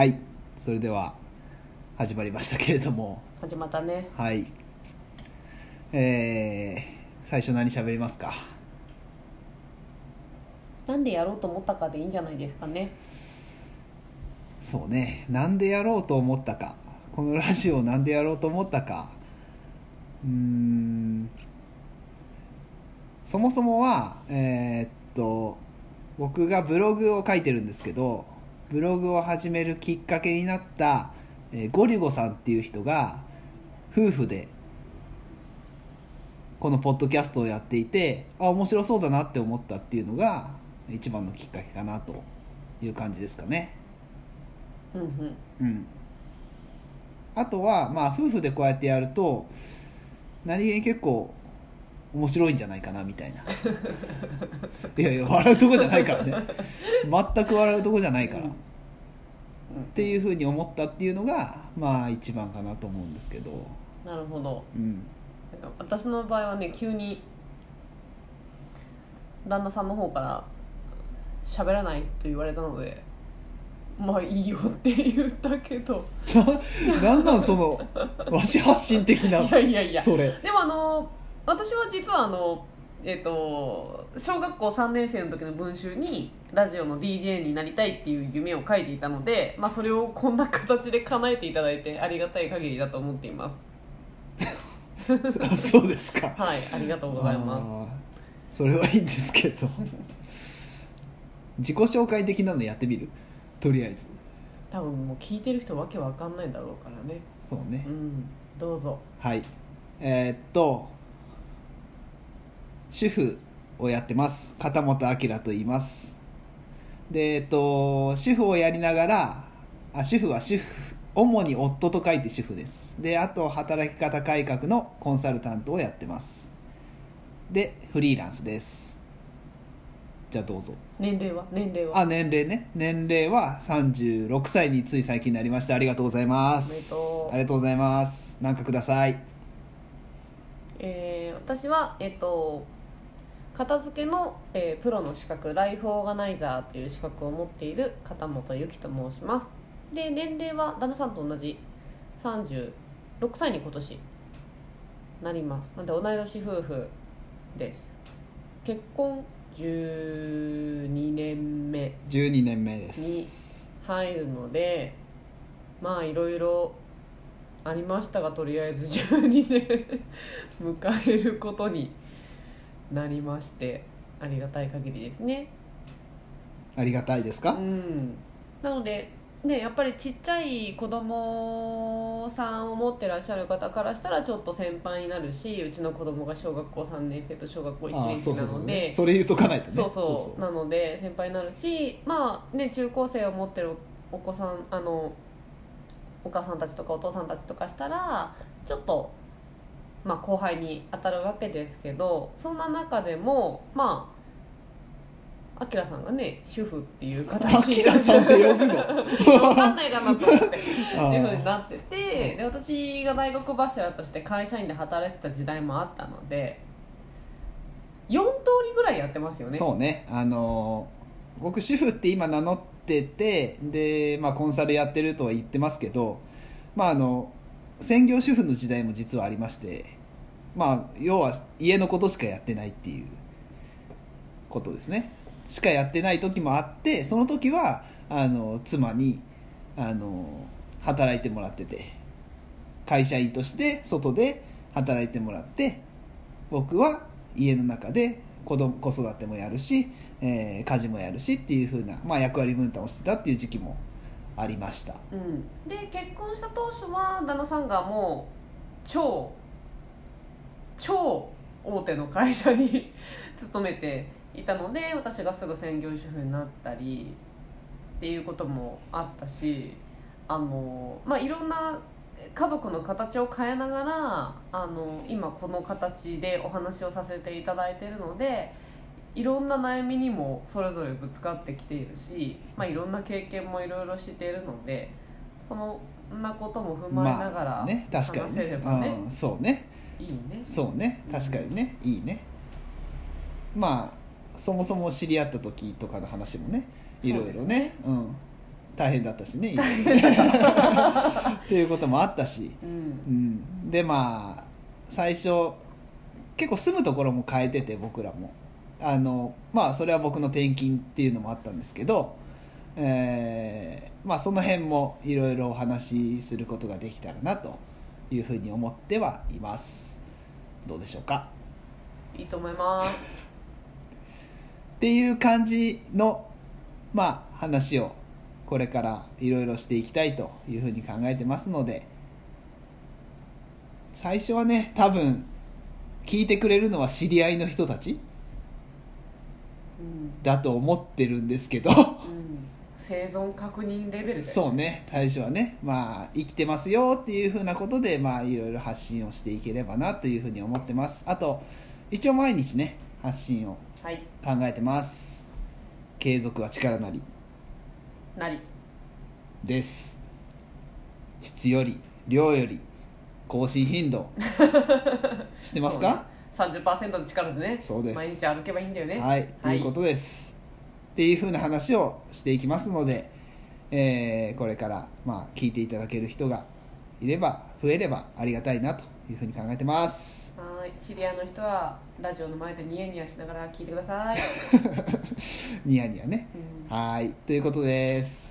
はいそれでは始まりましたけれども。始まったね。はい。えー、最初何喋りますか？なんでやろうと思ったかでいいんじゃないですかね。そうね。なんでやろうと思ったか。このラジオをなんでやろうと思ったか。うーん。そもそもはえーっと僕がブログを書いてるんですけどブログを始めるきっかけになった、えーゴリゴさんっていう人が夫婦でこのポッドキャストをやっていてあ面白そうだなって思ったっていうのが一番のきっかけかなという感じですかね。うんうん。うん、あとはまあ夫婦でこうやってやると何気に結構面白いんじゃないかなみたいな。いやいや笑うとこじゃないからね全く笑うとこじゃないから、うん。っていうふうに思ったっていうのがまあ一番かなと思うんですけど、なるほど。うん、私の場合はね急に旦那さんの方から「喋らない」と言われたので「まあいいよ」って言ったけど。ななんなんその わし発信的ないやいやいや。それ。でもあの私は実はあのえっ、と小学校3年生の時の文集にラジオの DJ になりたいっていう夢を書いていたので、まあ、それをこんな形で叶えていただいてありがたい限りだと思っています。あ そうですか。はいありがとうございまあーそれはいいんですけど。自己紹介的なのやってみる？とりあえず。す多分もう聞いてる人わけわかんないだろうからね。そうね。うんどうぞ。はい。えーっと主婦をやってます。片本明と言います。でえっと主婦をやりながらあ主婦は主婦主に夫と書いて主婦です。であと働き方改革のコンサルタントをやってます。でフリーランスです。じゃあどうぞ。年齢は？年齢は？あ年齢ね。年齢は36歳につい最近なりました。ありがとうございます。ありがとうございます。なんかください。えー私はえっ、と片付けの、えープロの資格ライフオーガナイザーという資格を持っている片本由紀と申します。で年齢は旦那さんと同じ。36歳に今年なります。なんで同い年夫婦です。結婚12年目。12年目です。入るのでまあいろいろありましたがとりあえず12年 迎えることになりましてありがたい限りですね。ありがたいですうか、ん。なのでねやっぱりちっちゃい子供さんを持ってらっしゃる方からしたらちょっと先輩になるしうちの子供が小学校3年生と小学校1ああ年生なので。それ言うとかないとね。そうそう。なので先輩になるしまあね中高生を持ってるお子さんあのお母さんたちとかお父さんたちとかしたらちょっと、まあ、後輩に当たるわけですけどそんな中でもまああきらさんがね主婦っていうあ形きらさんって呼ぶの？分かんないかなと思って 主婦になっててで私が大黒柱として会社員で働いてた時代もあったので4通りぐらいやってますよね。そうね。あのー僕主婦って今名乗っててで、まあ、コンサルやってるとは言ってますけどまああの専業主婦の時代も実はありましてまあ要は家のことしかやってないっていうことですね。しかやってない時もあってその時はあの妻にあの働いてもらってて会社員として外で働いてもらって僕は家の中で子供子育てもやるし、えー家事もやるしっていう風な、まあ、役割分担をしてたっていう時期もありました。うん、で結婚した当初は旦那さんがもう超超大手の会社に 勤めていたので私がすぐ専業主婦になったりっていうこともあったしあの、まあ、いろんな家族の形を変えながらあの今この形でお話をさせていただいているのでいろんな悩みにもそれぞれぶつかってきているし、まあ、いろんな経験もいろいろしているのでそのんなことも踏まえながらね確か話にね。せればねうん、そうね。いいね。そうね。確かにね、いいね。まあそもそも知り合った時とかの話もねいろいろね。うん。大変だったしねっていうこともあったし、うん。うん、でまあ最初結構住むところも変えてて僕らもあのまあそれは僕の転勤っていうのもあったんですけど、えーまあその辺もいろいろお話しすることができたらなというふうに思ってはいます。どうでしょうか？いいと思います。っていう感じのまあ話をこれからいろいろしていきたいというふうに考えてますので最初はね多分聞いてくれるのは知り合いの人たちうん、だと思ってるんですけど。うん、生存確認レベルで。そうね。最初はね。まあ生きてますよっていうふうなことでまあいろいろ発信をしていければなというふうに思ってます。あと一応毎日ね発信をはい。考えてます。継続は力なり。なり。です。質より量より更新頻度。知ってますか？30%の力でねそうです。毎日歩けばいいんだよね。はい、ということです。っていうふうな話をしていきますので、えーこれからまあ聞いていただける人がいれば増えればありがたいなというふうに考えてます。はい。知り合いの人はラジオの前でニヤニヤしながら聞いてください、ニヤニヤね。うん。はい。ということです